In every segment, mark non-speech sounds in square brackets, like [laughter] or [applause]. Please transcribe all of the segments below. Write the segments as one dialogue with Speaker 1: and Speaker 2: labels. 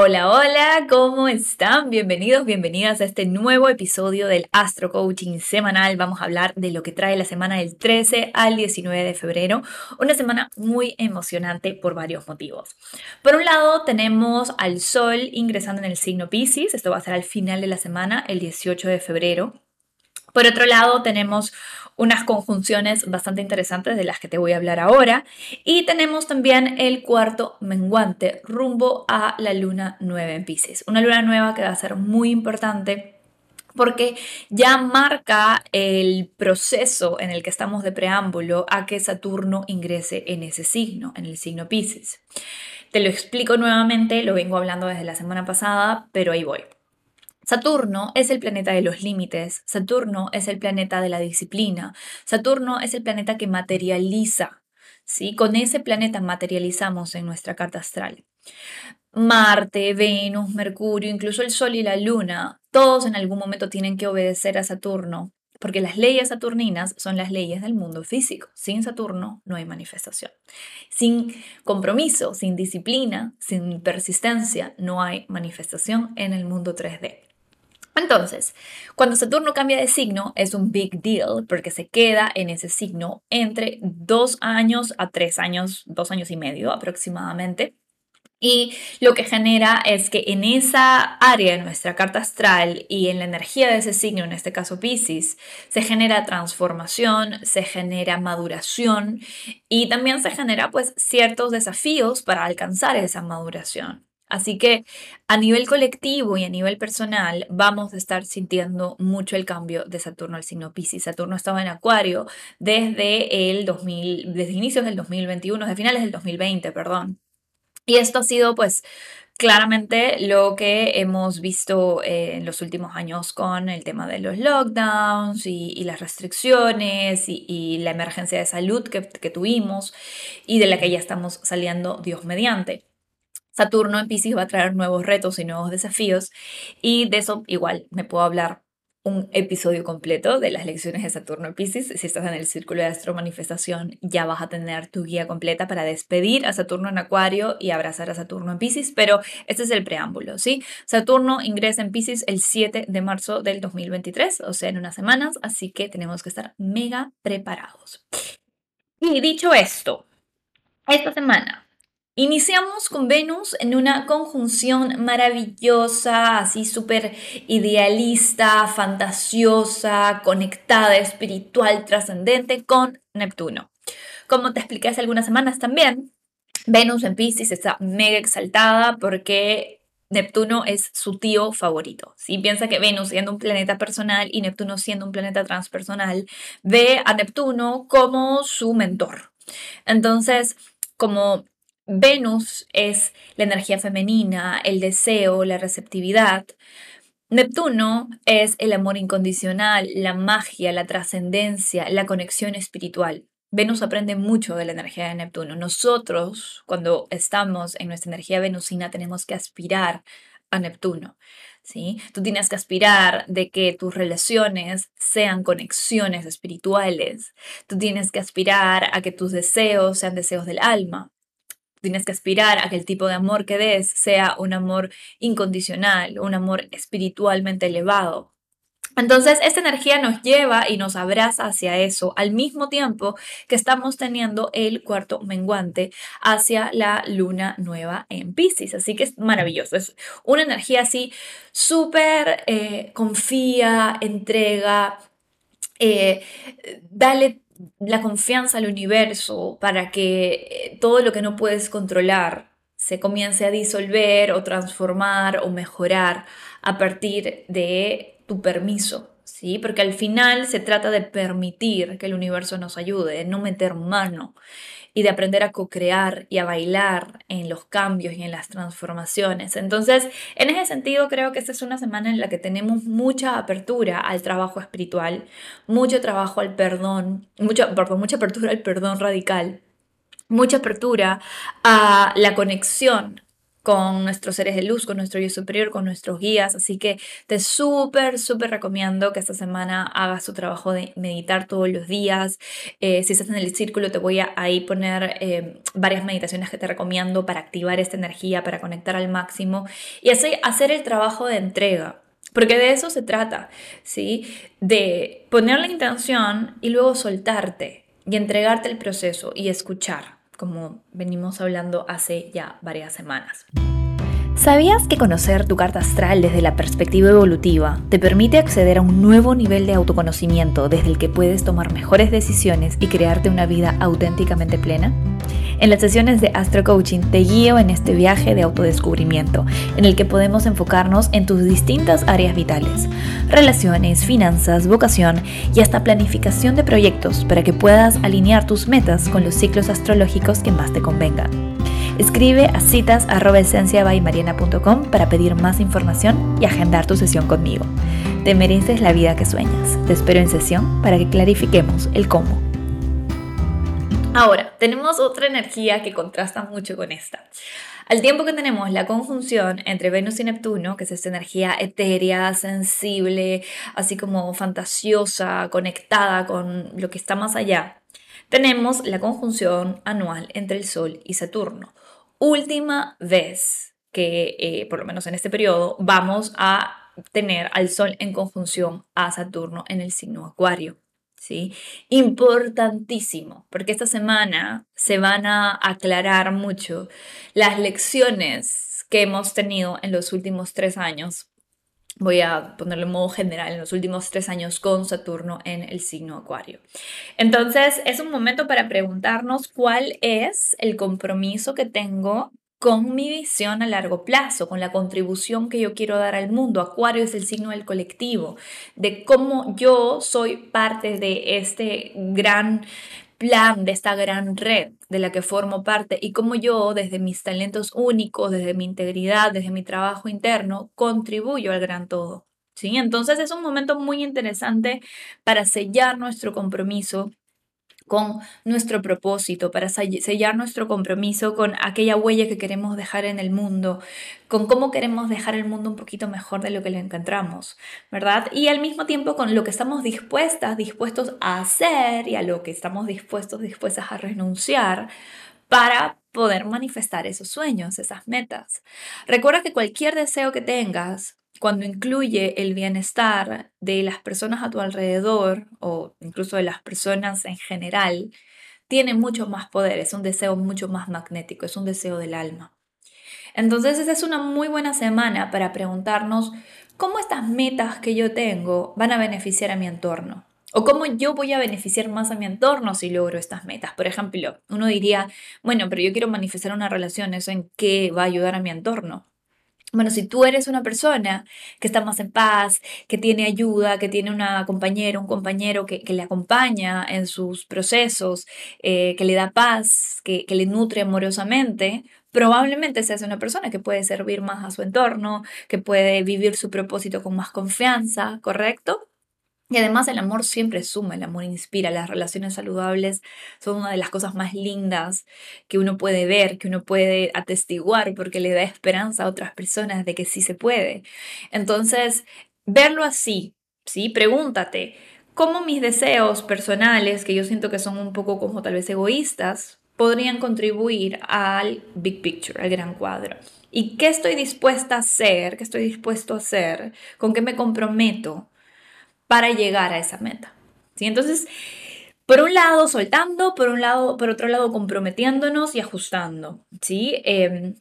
Speaker 1: Hola, hola, ¿cómo están? Bienvenidos, bienvenidas a este nuevo episodio del Astro Coaching semanal. Vamos a hablar de lo que trae la semana del 13 al 19 de febrero, una semana muy emocionante por varios motivos. Por un lado, tenemos al Sol ingresando en el signo Pisces, esto va a ser al final de la semana, el 18 de febrero. Por otro lado, tenemos unas conjunciones bastante interesantes de las que te voy a hablar ahora. Y tenemos también el cuarto menguante rumbo a la luna nueva en Pisces. Una luna nueva que va a ser muy importante porque ya marca el proceso en el que estamos de preámbulo a que Saturno ingrese en ese signo, en el signo Pisces. Te lo explico nuevamente, lo vengo hablando desde la semana pasada, pero ahí voy. Saturno es el planeta de los límites, Saturno es el planeta de la disciplina, Saturno es el planeta que materializa, ¿sí? Con ese planeta materializamos en nuestra carta astral. Marte, Venus, Mercurio, incluso el Sol y la Luna, todos en algún momento tienen que obedecer a Saturno, porque las leyes saturninas son las leyes del mundo físico. Sin Saturno no hay manifestación. Sin compromiso, sin disciplina, sin persistencia, no hay manifestación en el mundo 3D. Entonces, cuando Saturno cambia de signo es un big deal porque se queda en ese signo entre dos años a tres años, dos años y medio aproximadamente. Y lo que genera es que en esa área de nuestra carta astral y en la energía de ese signo, en este caso Pisces, se genera transformación, se genera maduración y también se genera pues ciertos desafíos para alcanzar esa maduración. Así que a nivel colectivo y a nivel personal vamos a estar sintiendo mucho el cambio de Saturno al signo Pisces. Saturno estaba en Acuario desde el 2000, desde inicios del 2021, desde finales del 2020, perdón. Y esto ha sido pues claramente lo que hemos visto en los últimos años con el tema de los lockdowns y, las restricciones y, la emergencia de salud que tuvimos y de la que ya estamos saliendo Dios mediante. Saturno en Pisces va a traer nuevos retos y nuevos desafíos y de eso igual me puedo hablar un episodio completo de las lecciones de Saturno en Pisces. Si estás en el círculo de astro manifestación, ya vas a tener tu guía completa para despedir a Saturno en Acuario y abrazar a Saturno en Pisces, pero este es el preámbulo, ¿sí? Saturno ingresa en Pisces el 7 de marzo del 2023, o sea, en unas semanas, así que tenemos que estar mega preparados. Y dicho esto, esta semana Iniciamos con Venus en una conjunción maravillosa, así súper idealista, fantasiosa, conectada, espiritual, trascendente con Neptuno. Como te expliqué hace algunas semanas también, Venus en Pisces está mega exaltada porque Neptuno es su tío favorito. Si piensa que Venus siendo un planeta personal y Neptuno siendo un planeta transpersonal, ve a Neptuno como su mentor. Entonces, como Venus es la energía femenina, el deseo, la receptividad. Neptuno es el amor incondicional, la magia, la trascendencia, la conexión espiritual. Venus aprende mucho de la energía de Neptuno. Nosotros, cuando estamos en nuestra energía venusina, tenemos que aspirar a Neptuno. ¿sí? Tú tienes que aspirar de que tus relaciones sean conexiones espirituales. Tú tienes que aspirar a que tus deseos sean deseos del alma tienes que aspirar a que el tipo de amor que des sea un amor incondicional, un amor espiritualmente elevado. Entonces, esta energía nos lleva y nos abraza hacia eso, al mismo tiempo que estamos teniendo el cuarto menguante hacia la luna nueva en Pisces. Así que es maravilloso. Es una energía así súper eh, confía, entrega, eh, dale la confianza al universo para que todo lo que no puedes controlar se comience a disolver o transformar o mejorar a partir de tu permiso, ¿sí? Porque al final se trata de permitir que el universo nos ayude, de no meter mano y de aprender a co-crear y a bailar en los cambios y en las transformaciones. Entonces, en ese sentido, creo que esta es una semana en la que tenemos mucha apertura al trabajo espiritual, mucho trabajo al perdón, mucho, perdón, mucha apertura al perdón radical, mucha apertura a la conexión con nuestros seres de luz, con nuestro yo superior, con nuestros guías. Así que te súper, súper recomiendo que esta semana hagas tu trabajo de meditar todos los días. Eh, si estás en el círculo, te voy a ahí poner eh, varias meditaciones que te recomiendo para activar esta energía, para conectar al máximo y así hacer el trabajo de entrega. Porque de eso se trata, ¿sí? De poner la intención y luego soltarte y entregarte el proceso y escuchar como venimos hablando hace ya varias semanas.
Speaker 2: ¿Sabías que conocer tu carta astral desde la perspectiva evolutiva te permite acceder a un nuevo nivel de autoconocimiento desde el que puedes tomar mejores decisiones y crearte una vida auténticamente plena? En las sesiones de Astro Coaching te guío en este viaje de autodescubrimiento, en el que podemos enfocarnos en tus distintas áreas vitales, relaciones, finanzas, vocación y hasta planificación de proyectos para que puedas alinear tus metas con los ciclos astrológicos que más te convengan. Escribe a citas.esenciabaymariana.com para pedir más información y agendar tu sesión conmigo. Te mereces la vida que sueñas. Te espero en sesión para que clarifiquemos el cómo.
Speaker 1: Ahora, tenemos otra energía que contrasta mucho con esta. Al tiempo que tenemos la conjunción entre Venus y Neptuno, que es esta energía etérea, sensible, así como fantasiosa, conectada con lo que está más allá, tenemos la conjunción anual entre el Sol y Saturno última vez que, eh, por lo menos en este periodo, vamos a tener al Sol en conjunción a Saturno en el signo Acuario. ¿Sí? Importantísimo, porque esta semana se van a aclarar mucho las lecciones que hemos tenido en los últimos tres años voy a ponerlo en modo general, en los últimos tres años con Saturno en el signo Acuario. Entonces, es un momento para preguntarnos cuál es el compromiso que tengo con mi visión a largo plazo, con la contribución que yo quiero dar al mundo. Acuario es el signo del colectivo, de cómo yo soy parte de este gran plan de esta gran red de la que formo parte y cómo yo, desde mis talentos únicos, desde mi integridad, desde mi trabajo interno, contribuyo al gran todo. ¿Sí? Entonces es un momento muy interesante para sellar nuestro compromiso con nuestro propósito, para sellar nuestro compromiso con aquella huella que queremos dejar en el mundo, con cómo queremos dejar el mundo un poquito mejor de lo que lo encontramos, ¿verdad? Y al mismo tiempo con lo que estamos dispuestas, dispuestos a hacer y a lo que estamos dispuestos, dispuestas a renunciar para poder manifestar esos sueños, esas metas. Recuerda que cualquier deseo que tengas, cuando incluye el bienestar de las personas a tu alrededor o incluso de las personas en general, tiene mucho más poder, es un deseo mucho más magnético, es un deseo del alma. Entonces esa es una muy buena semana para preguntarnos cómo estas metas que yo tengo van a beneficiar a mi entorno. O cómo yo voy a beneficiar más a mi entorno si logro estas metas. Por ejemplo, uno diría, bueno, pero yo quiero manifestar una relación, ¿eso en qué va a ayudar a mi entorno? Bueno, si tú eres una persona que está más en paz, que tiene ayuda, que tiene una compañera, un compañero que, le acompaña en sus procesos, eh, que le da paz, que, que le nutre amorosamente, probablemente seas una persona que puede servir más a su entorno, que puede vivir su propósito con más confianza, ¿correcto? Y además el amor siempre suma, el amor inspira, las relaciones saludables son una de las cosas más lindas que uno puede ver, que uno puede atestiguar porque le da esperanza a otras personas de que sí se puede. Entonces, verlo así, ¿sí? Pregúntate, ¿cómo mis deseos personales, que yo siento que son un poco como tal vez egoístas, podrían contribuir al big picture, al gran cuadro? ¿Y qué estoy dispuesta a hacer? ¿Qué estoy dispuesto a hacer? ¿Con qué me comprometo? Para llegar a esa meta. ¿sí? Entonces, por un lado soltando, por un lado, por otro lado comprometiéndonos y ajustando, ¿sí? Em,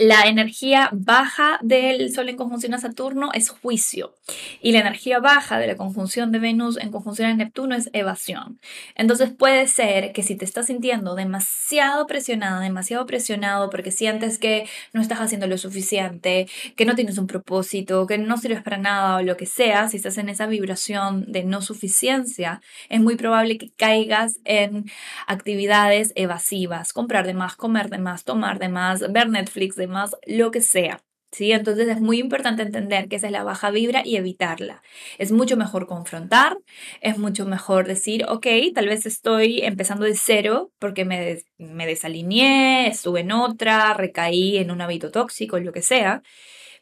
Speaker 1: La energía baja del Sol en conjunción a Saturno es juicio y la energía baja de la conjunción de Venus en conjunción a Neptuno es evasión. Entonces puede ser que si te estás sintiendo demasiado presionada, demasiado presionado porque sientes que no estás haciendo lo suficiente, que no tienes un propósito, que no sirves para nada o lo que sea, si estás en esa vibración de no suficiencia, es muy probable que caigas en actividades evasivas, comprar de más, comer de más, tomar de más, ver Netflix de más, lo que sea. ¿Sí? Entonces es muy importante entender que esa es la baja vibra y evitarla. Es mucho mejor confrontar, es mucho mejor decir, ok, tal vez estoy empezando de cero porque me, me desalineé, estuve en otra, recaí en un hábito tóxico, lo que sea,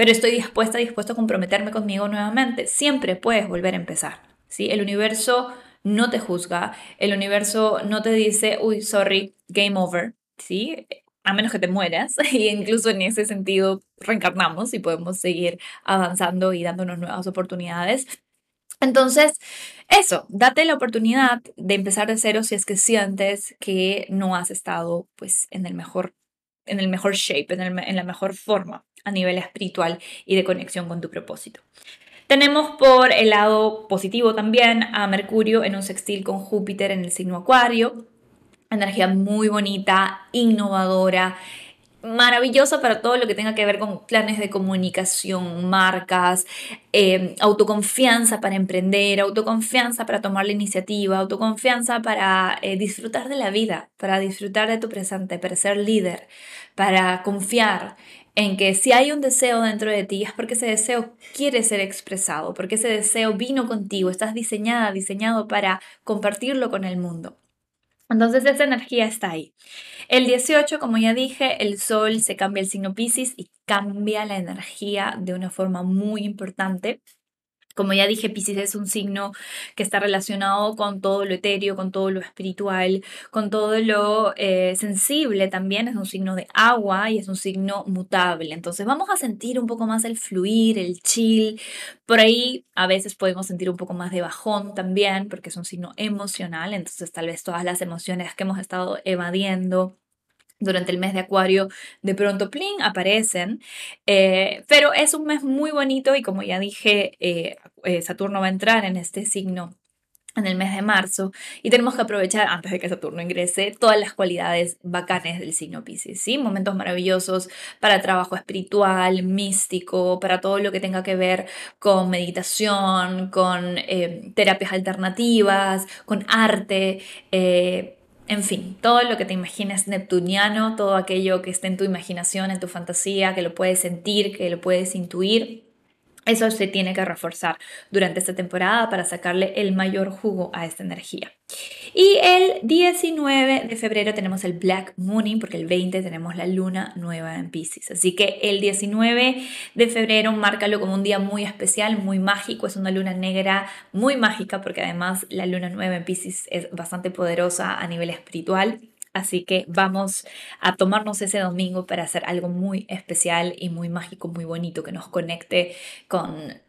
Speaker 1: pero estoy dispuesta, dispuesto a comprometerme conmigo nuevamente. Siempre puedes volver a empezar. ¿sí? El universo no te juzga, el universo no te dice, uy, sorry, game over. ¿sí? A menos que te mueras, [laughs] y incluso en ese sentido reencarnamos y podemos seguir avanzando y dándonos nuevas oportunidades. Entonces, eso, date la oportunidad de empezar de cero si es que sientes que no has estado pues en el mejor, en el mejor shape, en, en la mejor forma a nivel espiritual y de conexión con tu propósito. Tenemos por el lado positivo también a Mercurio en un sextil con Júpiter en el signo Acuario, energía muy bonita, innovadora, maravillosa para todo lo que tenga que ver con planes de comunicación, marcas, eh, autoconfianza para emprender, autoconfianza para tomar la iniciativa, autoconfianza para eh, disfrutar de la vida, para disfrutar de tu presente, para ser líder, para confiar en que si hay un deseo dentro de ti es porque ese deseo quiere ser expresado, porque ese deseo vino contigo, estás diseñada, diseñado para compartirlo con el mundo. Entonces esa energía está ahí. El 18, como ya dije, el Sol se cambia el signo Pisces y cambia la energía de una forma muy importante. Como ya dije, Pisces es un signo que está relacionado con todo lo etéreo, con todo lo espiritual, con todo lo eh, sensible también. Es un signo de agua y es un signo mutable. Entonces vamos a sentir un poco más el fluir, el chill. Por ahí a veces podemos sentir un poco más de bajón también, porque es un signo emocional. Entonces tal vez todas las emociones que hemos estado evadiendo durante el mes de Acuario de pronto plin aparecen, eh, pero es un mes muy bonito y como ya dije, eh, eh, Saturno va a entrar en este signo en el mes de marzo y tenemos que aprovechar antes de que Saturno ingrese todas las cualidades bacanes del signo Pisces, ¿sí? Momentos maravillosos para trabajo espiritual, místico, para todo lo que tenga que ver con meditación, con terapias alternativas, con arte, en fin, todo lo que te imagines neptuniano, todo aquello que esté en tu imaginación, en tu fantasía, que lo puedes sentir, que lo puedes intuir, eso se tiene que reforzar durante esta temporada para sacarle el mayor jugo a esta energía. Y el 19 de febrero tenemos el Black Mooning, porque el 20 tenemos la luna nueva en Pisces. Así que el 19 de febrero, márcalo como un día muy especial, muy mágico. Es una luna negra muy mágica, porque además la luna nueva en Pisces es bastante poderosa a nivel espiritual. Así que vamos a tomarnos ese domingo para hacer algo muy especial y muy mágico, muy bonito, que nos conecte con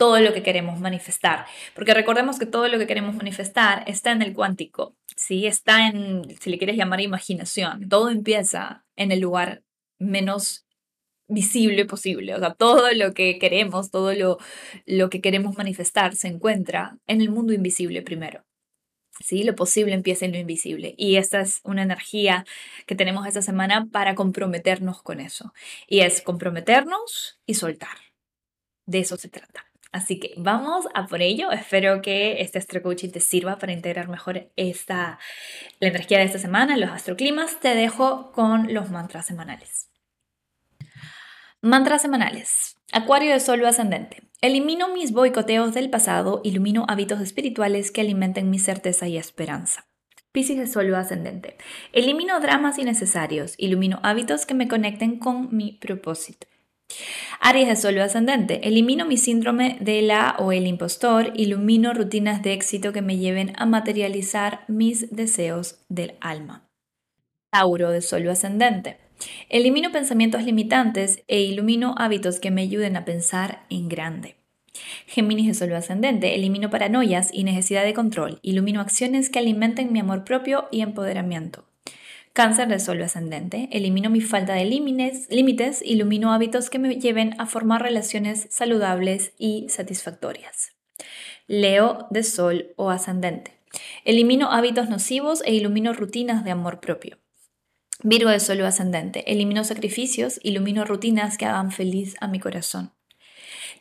Speaker 1: todo lo que queremos manifestar. Porque recordemos que todo lo que queremos manifestar está en el cuántico, ¿sí? está en, si le quieres llamar imaginación. Todo empieza en el lugar menos visible posible. O sea, todo lo que queremos, todo lo, lo que queremos manifestar se encuentra en el mundo invisible primero. ¿Sí? Lo posible empieza en lo invisible. Y esta es una energía que tenemos esta semana para comprometernos con eso. Y es comprometernos y soltar. De eso se trata. Así que vamos a por ello. Espero que este astro coaching te sirva para integrar mejor esta, la energía de esta semana, los astroclimas. Te dejo con los mantras semanales. Mantras semanales. Acuario de Sol ascendente. Elimino mis boicoteos del pasado, ilumino hábitos espirituales que alimenten mi certeza y esperanza. Piscis de Sol ascendente. Elimino dramas innecesarios, ilumino hábitos que me conecten con mi propósito. Aries de Sol ascendente. Elimino mi síndrome de la o el impostor, ilumino rutinas de éxito que me lleven a materializar mis deseos del alma. Tauro de Sol ascendente. Elimino pensamientos limitantes e ilumino hábitos que me ayuden a pensar en grande. Géminis de Sol ascendente. Elimino paranoias y necesidad de control. Ilumino acciones que alimenten mi amor propio y empoderamiento. Cáncer de Sol ascendente. Elimino mi falta de límites, ilumino hábitos que me lleven a formar relaciones saludables y satisfactorias. Leo de Sol o ascendente. Elimino hábitos nocivos e ilumino rutinas de amor propio. Virgo de Sol ascendente. Elimino sacrificios, ilumino rutinas que hagan feliz a mi corazón.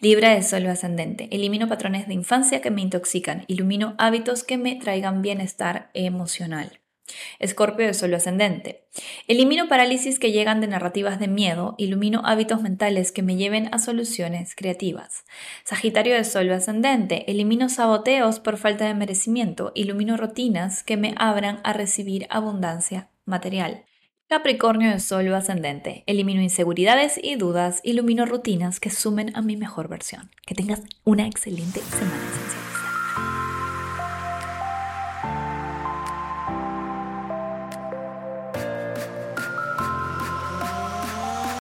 Speaker 1: Libra de Sol ascendente. Elimino patrones de infancia que me intoxican. Ilumino hábitos que me traigan bienestar emocional. Escorpio de Sol ascendente. Elimino parálisis que llegan de narrativas de miedo, ilumino hábitos mentales que me lleven a soluciones creativas. Sagitario de Sol ascendente. Elimino saboteos por falta de merecimiento, ilumino rutinas que me abran a recibir abundancia material. Capricornio de Sol ascendente. Elimino inseguridades y dudas, ilumino rutinas que sumen a mi mejor versión. Que tengas una excelente semana esencial.